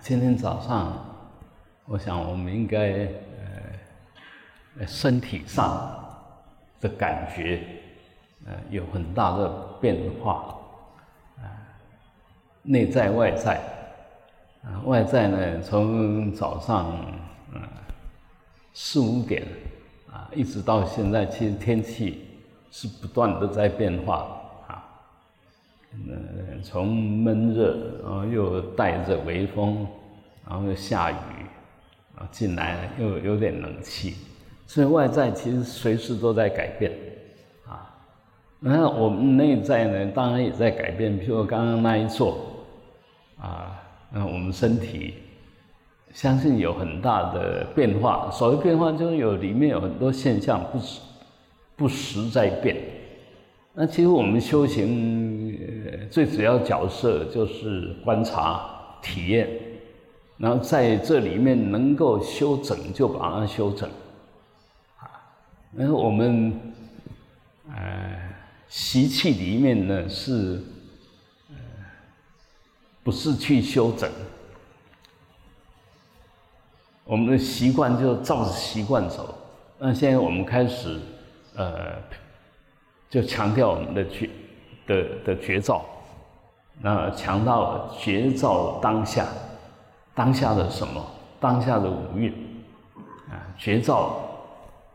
今天早上，我想我们应该呃，身体上的感觉，呃，有很大的变化，啊，内在外在，啊，外在呢，从早上嗯四五点啊，一直到现在，其实天气是不断的在变化。呃，从闷热，然后又带着微风，然后又下雨，啊，进来又有点冷气，所以外在其实随时都在改变，啊，那我们内在呢，当然也在改变。譬如刚刚那一座，啊，那我们身体，相信有很大的变化。所谓变化，就是有里面有很多现象不不时在变。那其实我们修行，最主要角色就是观察、体验，然后在这里面能够修整，就把它修整。啊，然后我们，呃，习气里面呢是，呃，不是去修整，我们的习惯就照着习惯走。那现在我们开始，呃。就强调我们的觉的的觉照，那强调觉照当下，当下的什么？当下的五蕴啊，觉照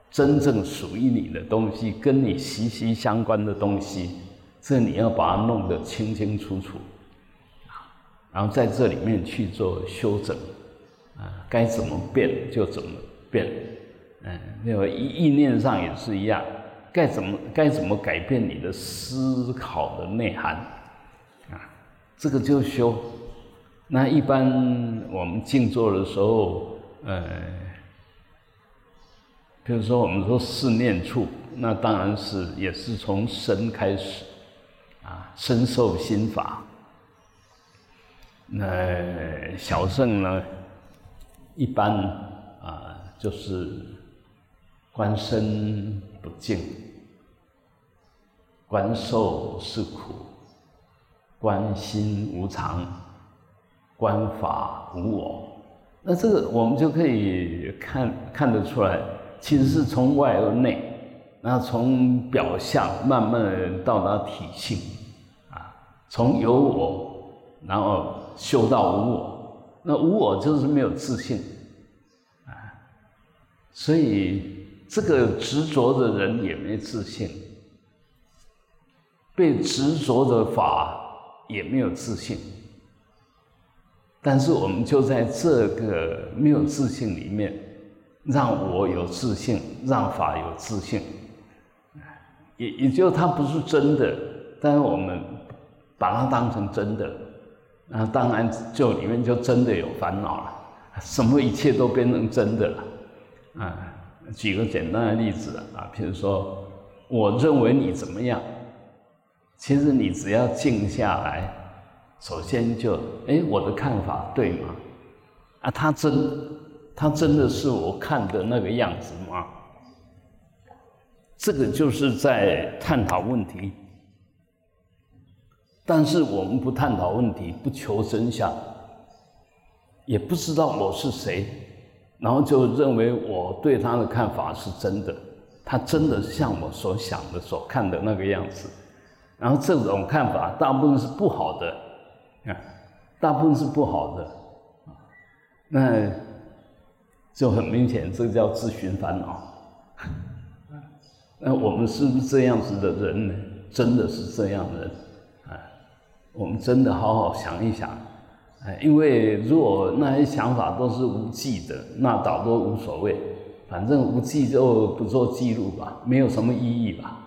真正属于你的东西，跟你息息相关的东西，这你要把它弄得清清楚楚啊，然后在这里面去做修整啊，该怎么变就怎么变，嗯，那个意意念上也是一样。该怎么该怎么改变你的思考的内涵？这个就修。那一般我们静坐的时候，呃，比如说我们说四念处，那当然是也是从身开始啊，身受心法。那小圣呢，一般啊就是。观身不净，观受是苦，观心无常，观法无我。那这个我们就可以看看得出来，其实是从外而内，然后从表象慢慢到达体性，啊，从有我，然后修到无我。那无我就是没有自信，啊，所以。这个执着的人也没自信，被执着的法也没有自信。但是我们就在这个没有自信里面，让我有自信，让法有自信，也也就它不是真的，但是我们把它当成真的，那当然就里面就真的有烦恼了，什么一切都变成真的了，啊。举个简单的例子啊，比如说，我认为你怎么样？其实你只要静下来，首先就，哎，我的看法对吗？啊，他真，他真的是我看的那个样子吗？这个就是在探讨问题。但是我们不探讨问题，不求真相，也不知道我是谁。然后就认为我对他的看法是真的，他真的像我所想的、所看的那个样子。然后这种看法大部分是不好的，啊，大部分是不好的，那就很明显，这叫自寻烦恼。那我们是不是这样子的人呢？真的是这样的人啊？我们真的好好想一想。哎，因为如果那些想法都是无记的，那倒都无所谓，反正无记就不做记录吧，没有什么意义吧。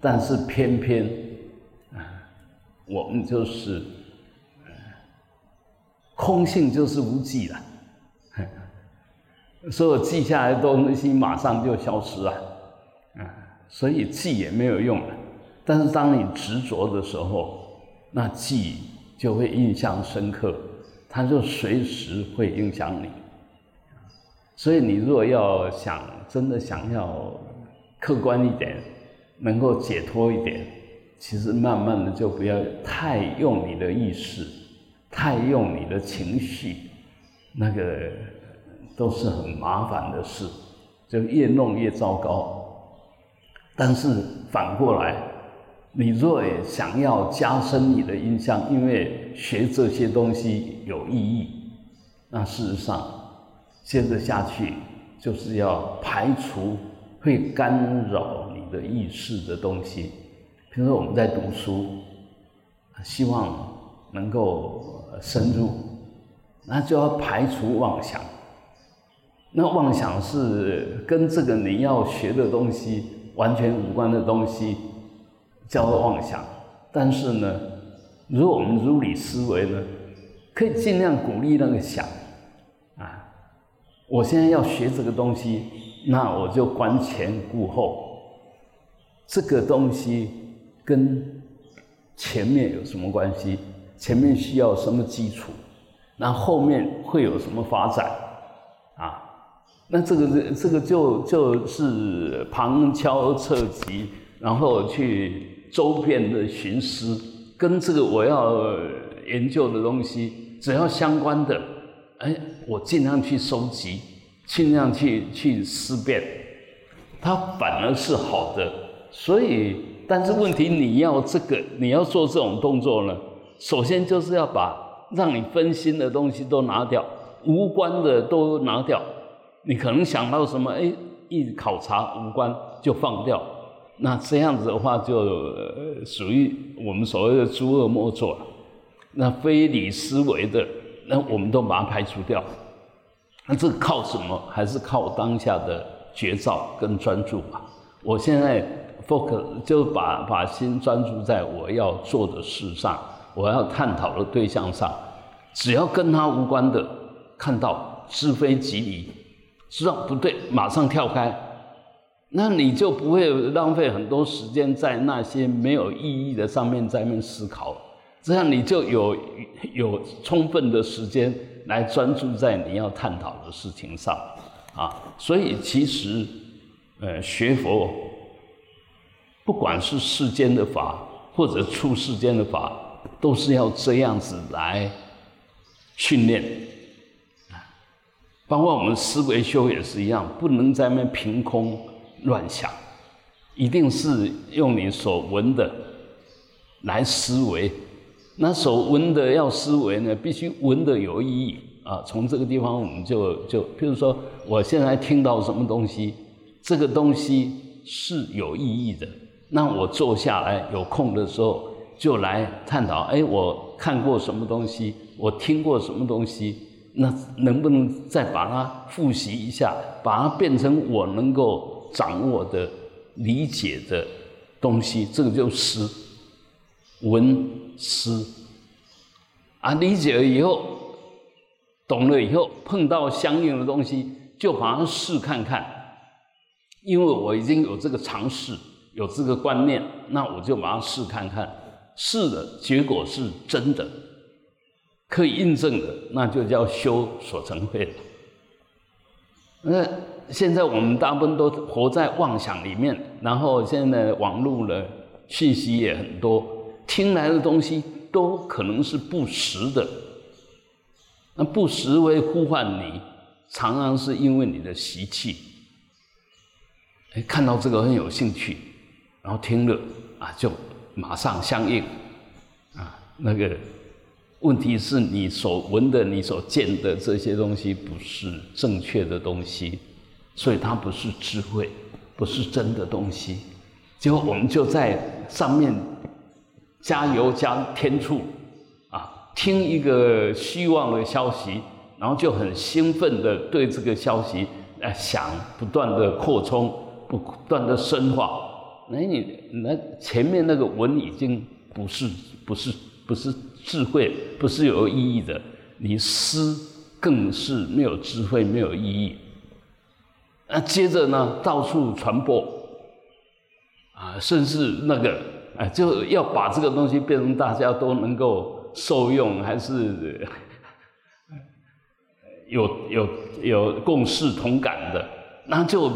但是偏偏，啊，我们就是，空性就是无记了，所有记下来的东西马上就消失了，啊，所以记也没有用了。但是当你执着的时候，那记。就会印象深刻，它就随时会影响你。所以你如果要想真的想要客观一点，能够解脱一点，其实慢慢的就不要太用你的意识，太用你的情绪，那个都是很麻烦的事，就越弄越糟糕。但是反过来，你若想要加深你的印象，因为学这些东西有意义，那事实上接着下去就是要排除会干扰的意识的东西。比如说我们在读书，希望能够深入，那就要排除妄想。那妄想是跟这个你要学的东西完全无关的东西，叫做妄想。但是呢，如果我们如理思维呢，可以尽量鼓励那个想啊，我现在要学这个东西，那我就观前顾后，这个东西。跟前面有什么关系？前面需要什么基础？那后面会有什么发展？啊，那这个这这个就就是旁敲侧击，然后去周边的寻思，跟这个我要研究的东西只要相关的，哎，我尽量去收集，尽量去去思辨，它反而是好的，所以。但是问题，你要这个，你要做这种动作呢？首先就是要把让你分心的东西都拿掉，无关的都拿掉。你可能想到什么，哎，一考察无关就放掉。那这样子的话，就属于我们所谓的诸恶莫作。那非理思维的，那我们都把它排除掉。那这靠什么？还是靠当下的绝招跟专注吧。我现在。Focus 就把把心专注在我要做的事上，我要探讨的对象上，只要跟他无关的，看到是非即离，知道不对，马上跳开，那你就不会浪费很多时间在那些没有意义的上面在面思考，这样你就有有充分的时间来专注在你要探讨的事情上，啊，所以其实，呃，学佛。不管是世间的法，或者出世间的法，都是要这样子来训练啊。包括我们思维修也是一样，不能在那凭空乱想，一定是用你所闻的来思维。那所闻的要思维呢，必须闻的有意义啊。从这个地方，我们就就，譬如说，我现在听到什么东西，这个东西是有意义的。那我坐下来有空的时候就来探讨。哎，我看过什么东西？我听过什么东西？那能不能再把它复习一下，把它变成我能够掌握的、理解的东西？这个就是文思啊，理解了以后，懂了以后，碰到相应的东西就把它试看看，因为我已经有这个尝试。有这个观念，那我就把它试看看，试的结果是真的，可以印证的，那就叫修所成慧。那现在我们大部分都活在妄想里面，然后现在网络呢信息也很多，听来的东西都可能是不实的。那不实为呼唤你，常常是因为你的习气，哎，看到这个很有兴趣。然后听了啊，就马上相应啊。那个问题是你所闻的、你所见的这些东西不是正确的东西，所以它不是智慧，不是真的东西。结果我们就在上面加油加添醋啊，听一个希望的消息，然后就很兴奋的对这个消息呃想不断的扩充，不断的深化。那你那前面那个文已经不是不是不是智慧，不是有意义的。你思更是没有智慧，没有意义。那接着呢，到处传播，啊，甚至那个啊，就要把这个东西变成大家都能够受用，还是 有有有共识同感的，那就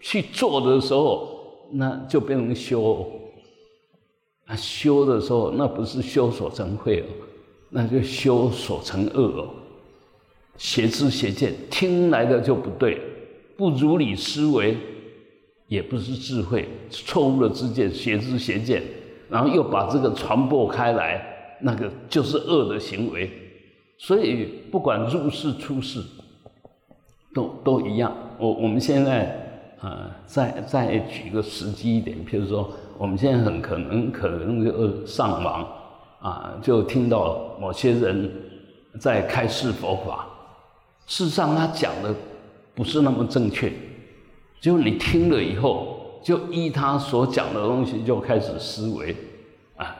去做的时候。那就变成修，啊，修的时候那不是修所成慧哦，那就修所成恶哦，邪知邪见，听来的就不对，不如理思维，也不是智慧，错误的知见，邪知邪见，然后又把这个传播开来，那个就是恶的行为。所以不管入世出世，都都一样。我我们现在呃，再再举个实际一点，譬如说，我们现在很可能可能就上网啊，就听到某些人在开示佛法，事实上他讲的不是那么正确，就你听了以后，就依他所讲的东西就开始思维啊，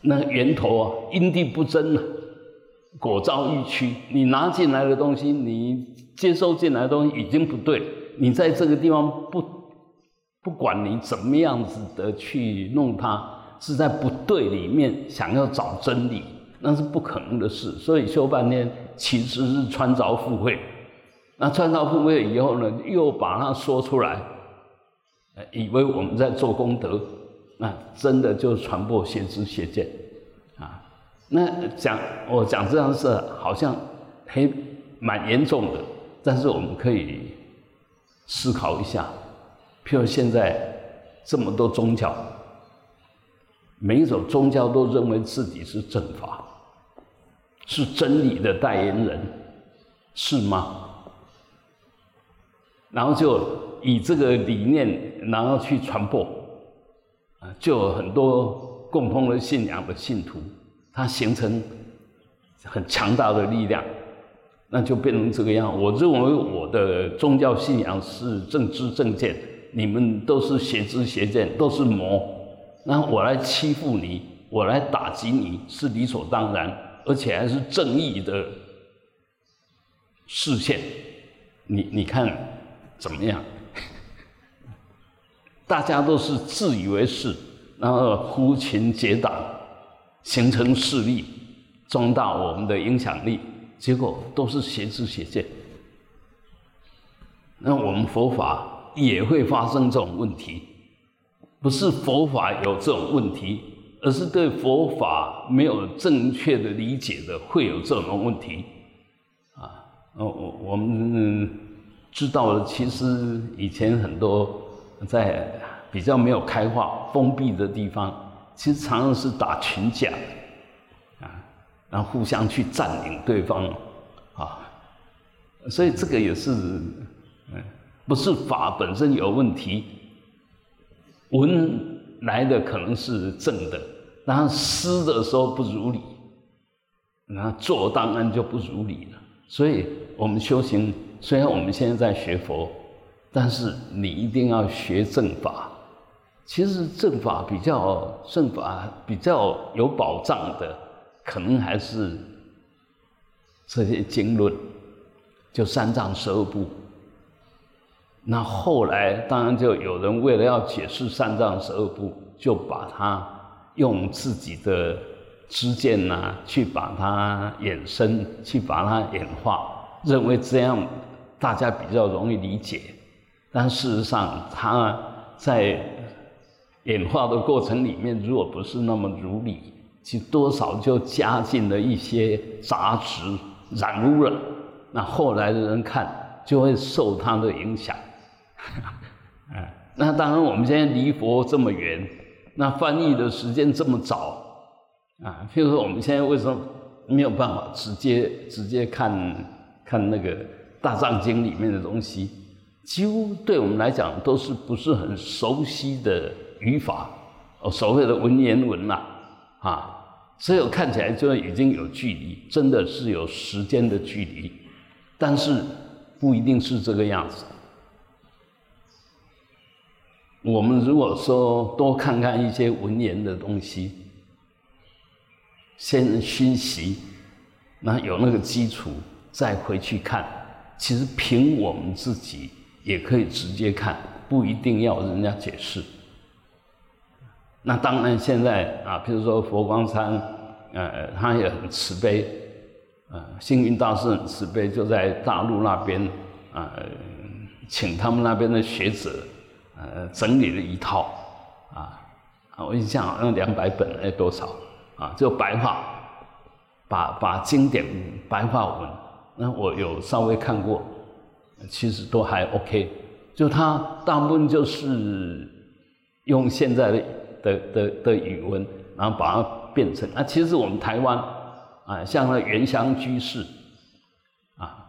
那源头啊，因地不真啊。果遭愈曲，你拿进来的东西，你接收进来的东西已经不对。你在这个地方不不管你怎么样子的去弄它，是在不对里面想要找真理，那是不可能的事。所以修半天其实是穿凿附会。那穿凿附会以后呢，又把它说出来，以为我们在做功德，那真的就传播邪知邪见。那讲我讲这样事，好像还蛮严重的，但是我们可以思考一下，譬如现在这么多宗教，每一种宗教都认为自己是正法，是真理的代言人，是吗？然后就以这个理念，然后去传播，啊，就有很多共同的信仰的信徒。它形成很强大的力量，那就变成这个样。我认为我的宗教信仰是正知正见，你们都是邪知邪见，都是魔。那我来欺负你，我来打击你是理所当然，而且还是正义的视线。你你看怎么样？大家都是自以为是，然后呼群结党。形成势力，壮大我们的影响力，结果都是邪知邪见。那我们佛法也会发生这种问题，不是佛法有这种问题，而是对佛法没有正确的理解的会有这种问题。啊，我我我们知道了，其实以前很多在比较没有开化、封闭的地方。其实常常是打群架，然后互相去占领对方，啊，所以这个也是，嗯，不是法本身有问题，文来的可能是正的，然后思的时候不如理，然后做当然就不如理了。所以我们修行，虽然我们现在在学佛，但是你一定要学正法。其实正法比较正法比较有保障的，可能还是这些经论，就三藏十二部。那后来当然就有人为了要解释三藏十二部，就把它用自己的知见呐，去把它衍生，去把它演化，认为这样大家比较容易理解。但事实上，他在演化的过程里面，如果不是那么如理，其多少就加进了一些杂质，染污了。那后来的人看，就会受他的影响。那当然，我们现在离佛这么远，那翻译的时间这么早，啊，譬如说我们现在为什么没有办法直接直接看看那个大藏经里面的东西？几乎对我们来讲都是不是很熟悉的。语法，哦，所谓的文言文呐，啊所以看起来就已经有距离，真的是有时间的距离，但是不一定是这个样子。我们如果说多看看一些文言的东西，先熏习，那有那个基础，再回去看，其实凭我们自己也可以直接看，不一定要人家解释。那当然，现在啊，比如说佛光山，呃，他也很慈悲，呃，星云大师很慈悲，就在大陆那边，啊，请他们那边的学者，呃，整理了一套，啊，我印象好像两百本，哎，多少？啊，就白话，把把经典白话文，那我有稍微看过，其实都还 OK。就他大部分就是用现在的的的的语文，然后把它变成啊，其实我们台湾啊，像那原乡居士啊，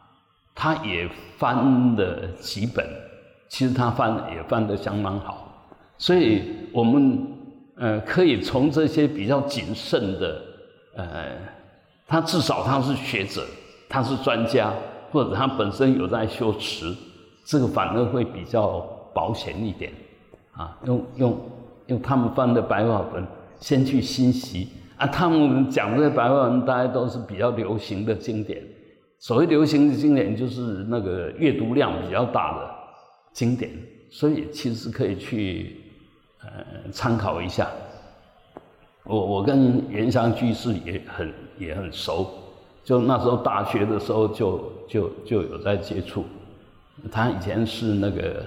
他也翻了几本，其实他翻也翻得相当好，所以我们呃可以从这些比较谨慎的呃，他至少他是学者，他是专家，或者他本身有在修持。这个反而会比较保险一点，啊，用用用他们翻的白话文先去欣习啊，他们讲的白话文大家都是比较流行的经典，所谓流行的经典就是那个阅读量比较大的经典，所以其实可以去呃参考一下。我我跟原乡居士也很也很熟，就那时候大学的时候就就就有在接触。他以前是那个《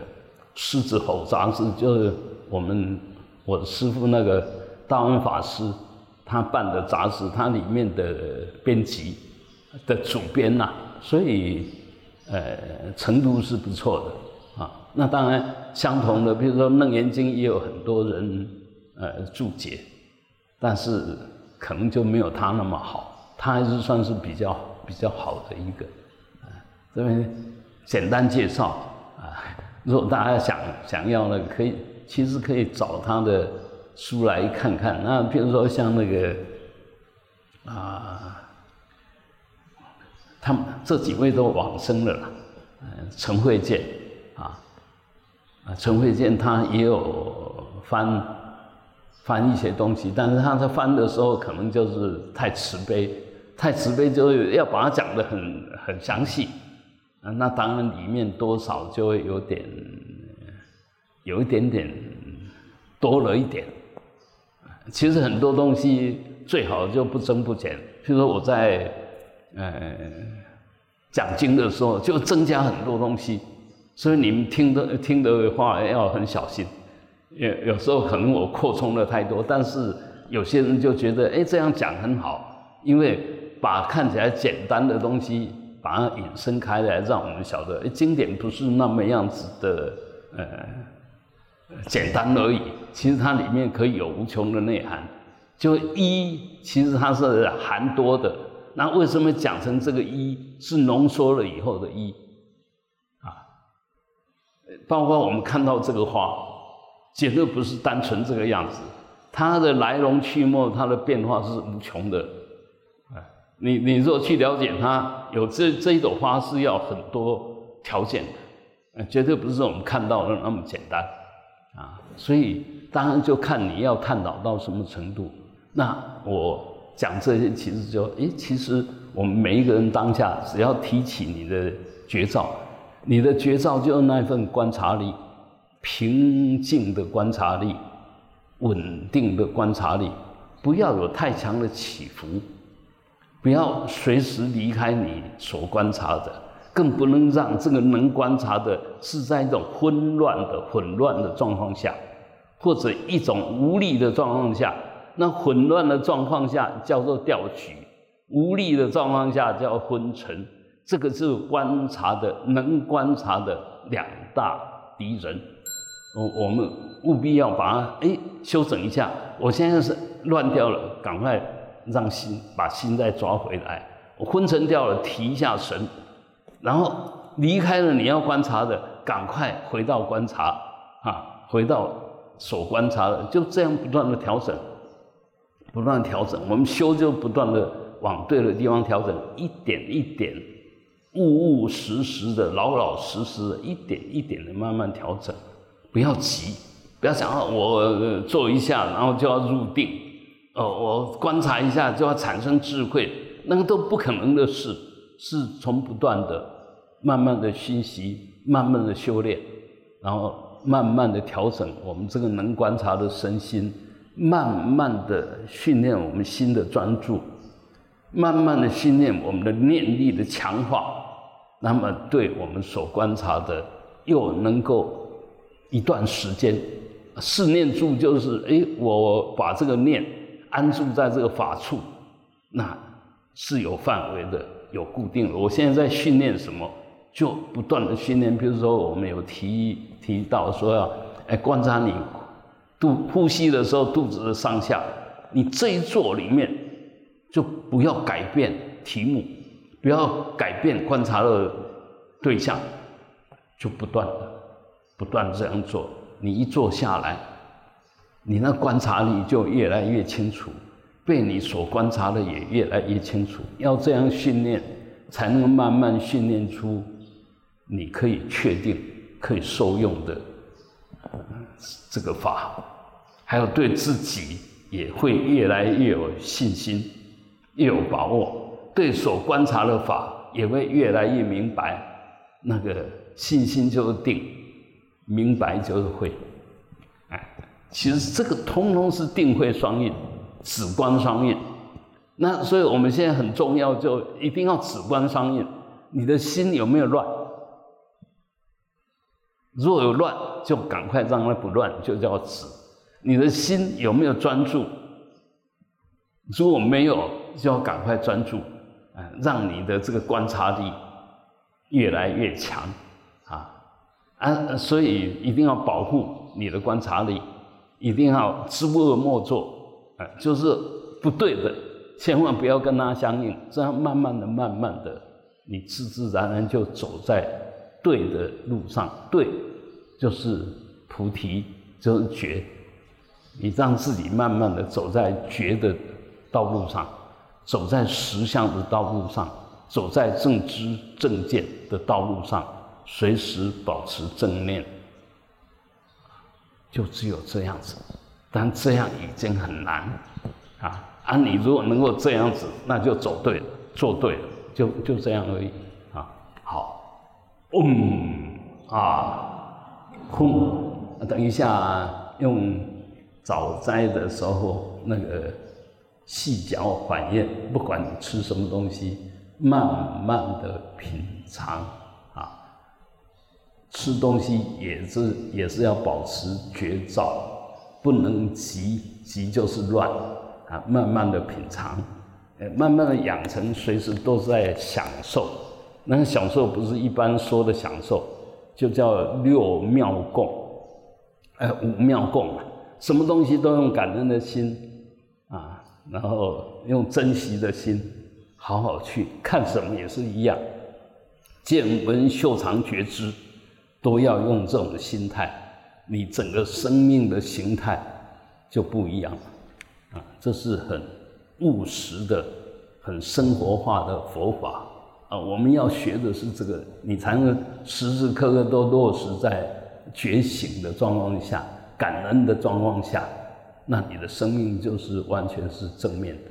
狮子吼》杂志，就是我们我师傅那个大恩法师他办的杂志，他里面的编辑的主编呐，所以呃程度是不错的啊。那当然相同的，比如说《楞严经》也有很多人呃注解，但是可能就没有他那么好，他还是算是比较比较好的一个啊这边。简单介绍啊，如果大家想想要那个，可以其实可以找他的书来看看。那比如说像那个啊，他们这几位都往生了啦，陈慧健啊，啊，陈慧健他也有翻翻一些东西，但是他在翻的时候可能就是太慈悲，太慈悲就要把它讲的很很详细。啊，那当然里面多少就会有点，有一点点多了一点。其实很多东西最好就不增不减。譬如说我在呃讲经的时候，就增加很多东西，所以你们听的听的话要很小心。有有时候可能我扩充了太多，但是有些人就觉得哎这样讲很好，因为把看起来简单的东西。把它引申开来，让我们晓得，经典不是那么样子的，呃，简单而已。其实它里面可以有无穷的内涵。就一，其实它是含多的。那为什么讲成这个一是浓缩了以后的一？啊，包括我们看到这个花，绝对不是单纯这个样子。它的来龙去脉，它的变化是无穷的。你你若去了解它，有这这一朵花是要很多条件的，绝对不是我们看到的那么简单。所以当然就看你要探讨到什么程度。那我讲这些，其实就诶，其实我们每一个人当下，只要提起你的绝招，你的绝招就是那份观察力，平静的观察力，稳定的观察力，不要有太强的起伏。不要随时离开你所观察的，更不能让这个能观察的是在一种混乱的、混乱的状况下，或者一种无力的状况下。那混乱的状况下叫做调取，无力的状况下叫昏沉。这个是观察的能观察的两大敌人。我我们务必要把它哎修整一下。我现在是乱掉了，赶快。让心把心再抓回来，我昏沉掉了，提一下神，然后离开了你要观察的，赶快回到观察，啊，回到所观察的，就这样不断的调整，不断调整，我们修就不断的往对的地方调整，一点一点，务务实实的，老老实实的，一点一点的慢慢调整，不要急，不要想啊，我做一下，然后就要入定。哦，我观察一下就要产生智慧，那个都不可能的事，是从不断的、慢慢的熏习、慢慢的修炼，然后慢慢的调整我们这个能观察的身心，慢慢的训练我们心的专注，慢慢的训练我们的念力的强化，那么对我们所观察的又能够一段时间，四念住就是，哎，我把这个念。安住在这个法处，那是有范围的，有固定的。我现在在训练什么，就不断的训练。比如说，我们有提提到说要哎观察你肚呼吸的时候肚子的上下，你这一坐里面就不要改变题目，不要改变观察的对象，就不断的不断这样做。你一坐下来，你那观察力就越来越清楚。被你所观察的也越来越清楚，要这样训练，才能慢慢训练出你可以确定、可以受用的这个法，还有对自己也会越来越有信心、越有把握，对所观察的法也会越来越明白。那个信心就是定，明白就是会。哎，其实这个通通是定慧双运。止观双运，那所以我们现在很重要，就一定要止观双运。你的心有没有乱？若有乱，就赶快让它不乱，就叫止。你的心有没有专注？如果没有，就要赶快专注，啊，让你的这个观察力越来越强，啊啊，所以一定要保护你的观察力，一定要知恶莫作。哎，就是不对的，千万不要跟他相应，这样慢慢的、慢慢的，你自自然然就走在对的路上。对，就是菩提，就是觉。你让自己慢慢的走在觉的道路上，走在实相的道路上，走在正知正见的道路上，随时保持正念，就只有这样子。但这样已经很难，啊啊！你如果能够这样子，那就走对了，做对了，就就这样而已，啊，好，嗯啊，空，等一下用早斋的时候那个细嚼缓咽，不管你吃什么东西，慢慢的品尝，啊，吃东西也是也是要保持觉照。不能急，急就是乱啊！慢慢的品尝，呃，慢慢的养成，随时都在享受。那个享受不是一般说的享受，就叫六妙供，哎，五妙供啊！什么东西都用感恩的心啊，然后用珍惜的心，好好去看什么也是一样，见闻嗅尝觉知，都要用这种心态。你整个生命的形态就不一样了，啊，这是很务实的、很生活化的佛法啊。我们要学的是这个，你才能时时刻刻都落实在觉醒的状况下、感恩的状况下，那你的生命就是完全是正面的。